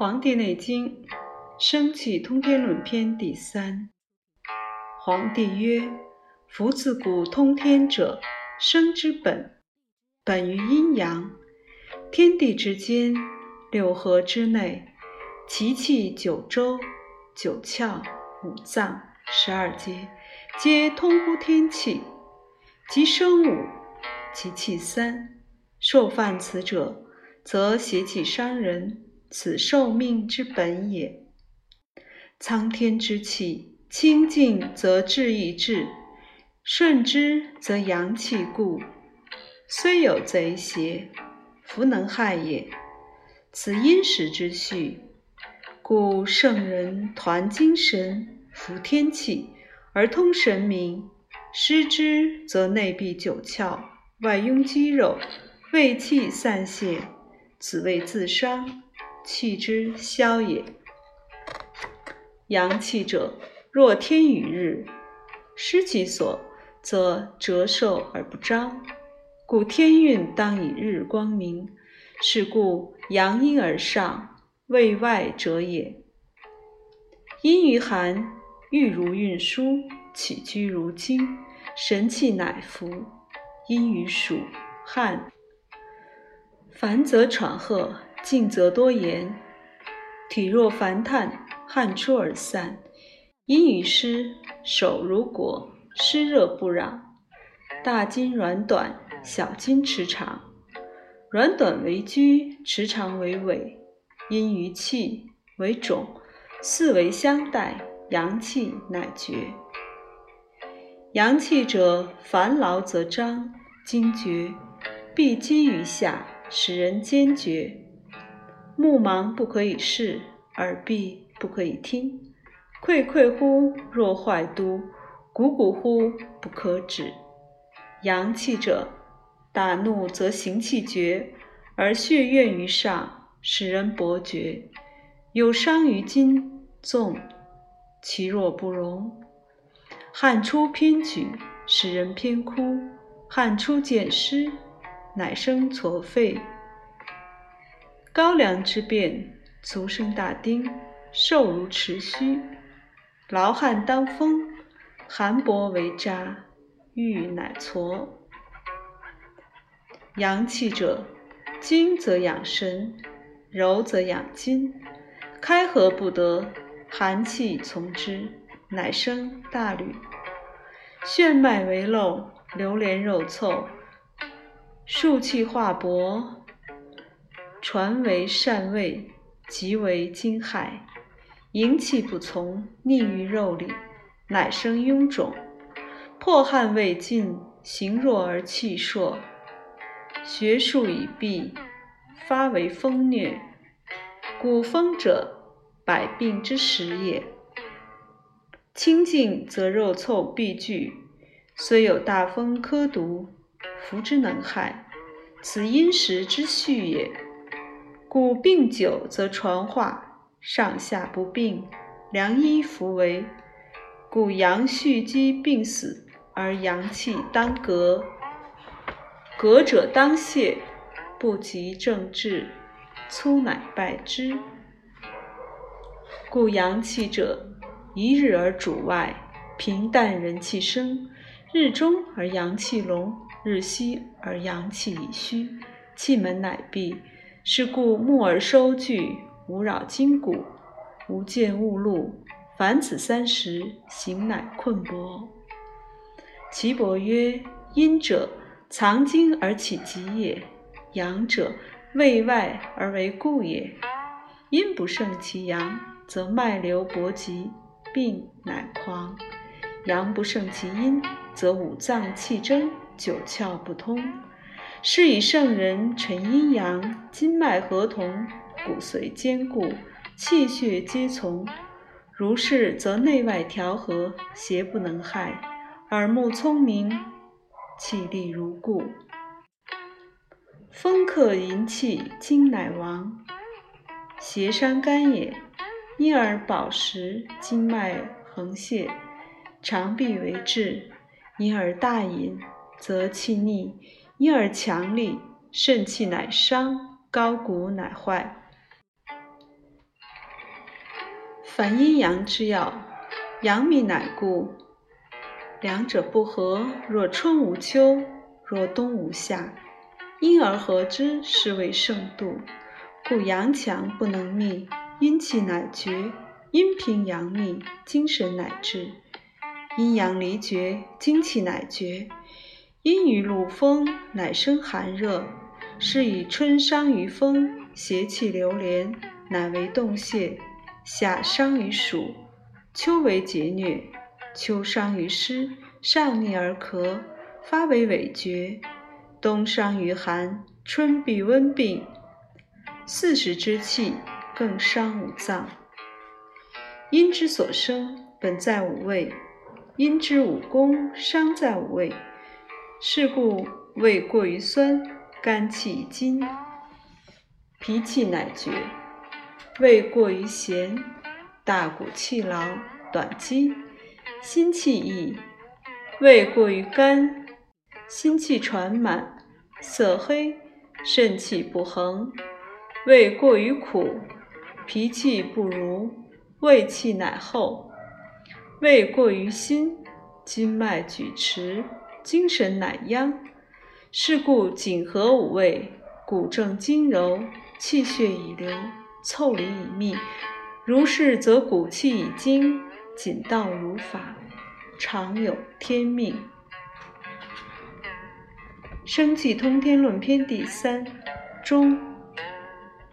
黄帝内经·生气通天论篇第三。黄帝曰：“夫自古通天者，生之本，本于阴阳。天地之间，六合之内，其气九州、九窍、五脏、十二节，皆通乎天气。即生五，其气三。受犯此者，则邪气伤人。”此受命之本也。苍天之气，清静则志亦至，顺之则阳气固。虽有贼邪，弗能害也。此因时之序。故圣人团精神，服天气，而通神明。失之，则内闭九窍，外壅肌肉，胃气散泄，此谓自伤。气之消也。阳气者，若天与日，失其所，则折寿而不彰。故天运当以日光明。是故阳阴而上，为外者也。阴于寒，郁如运输，起居如经，神气乃服。阴于暑，汗，烦则喘喝。静则多言，体若烦炭，汗出而散；阴于湿，手如裹，湿热不攘。大筋软短，小筋持长。软短为拘，持长为尾。阴于气，为肿，四维相待，阳气乃绝。阳气者，烦劳则张，惊厥，闭积于下，使人坚决。目盲不可以视，耳闭不可以听，溃溃乎若坏都，鼓鼓乎不可止。阳气者，大怒则行气绝，而血怨于上，使人勃厥；有伤于筋，纵其若不容。汗出偏举，使人偏枯；汗出见湿，乃生痤肺。高粱之变，足生大丁，瘦如池须，劳汗当风，寒薄为渣，欲乃痤。阳气者，精则养神，柔则养筋，开合不得，寒气从之，乃生大履。血脉为漏，流连肉凑，数气化薄。传为善位，即为惊骇；营气不从，逆于肉里，乃生臃肿。破汗未尽，形弱而气硕，学术已毕，发为风虐。古风者，百病之始也。清静则肉凑必聚，虽有大风科毒，服之能害。此因时之序也。故病久则传化，上下不病，良医弗为。故阳蓄积病死，而阳气当革。革者当泄，不及正治，粗乃败之。故阳气者，一日而主外，平淡人气生；日中而阳气隆，日西而阳气已虚，气门乃闭。是故目而收聚，无扰筋骨，无见物路。凡此三时，形乃困薄。岐伯曰：阴者，藏精而起急也；阳者，卫外而为固也。阴不胜其阳，则脉流搏急，病乃狂；阳不胜其阴，则五脏气争，九窍不通。是以圣人沉阴阳，筋脉合同，骨髓坚固，气血皆从。如是，则内外调和，邪不能害；耳目聪明，气力如故。风克淫气，精乃亡。邪伤肝也，因而饱食，经脉横泄，肠闭为滞；因而大饮，则气逆。因而强力，肾气乃伤，高骨乃坏。凡阴阳之要，阳明乃故。两者不和，若春无秋，若冬无夏，因而合之，是谓盛度。故阳强不能密，阴气乃绝；阴平阳密，精神乃至。阴阳离绝，精气乃绝。阴于露风，乃生寒热，是以春伤于风，邪气流连，乃为冻泄；夏伤于暑，秋为劫疟。秋伤于湿，上逆而咳，发为痿厥；冬伤于寒，春必温病。四时之气更伤五脏。阴之所生，本在五味；阴之五功，伤在五味。是故胃过于酸，肝气已经，脾气乃绝；胃过于咸，大骨气劳，短肌。心气溢，胃过于干，心气传满，色黑，肾气不恒；胃过于苦，脾气不如，胃气乃厚；胃过于辛，经脉举迟，精神乃央。是故景和五味，骨正筋柔，气血已流，腠理已密。如是，则骨气已精。谨道如法，常有天命。《生气通天论篇》第三中。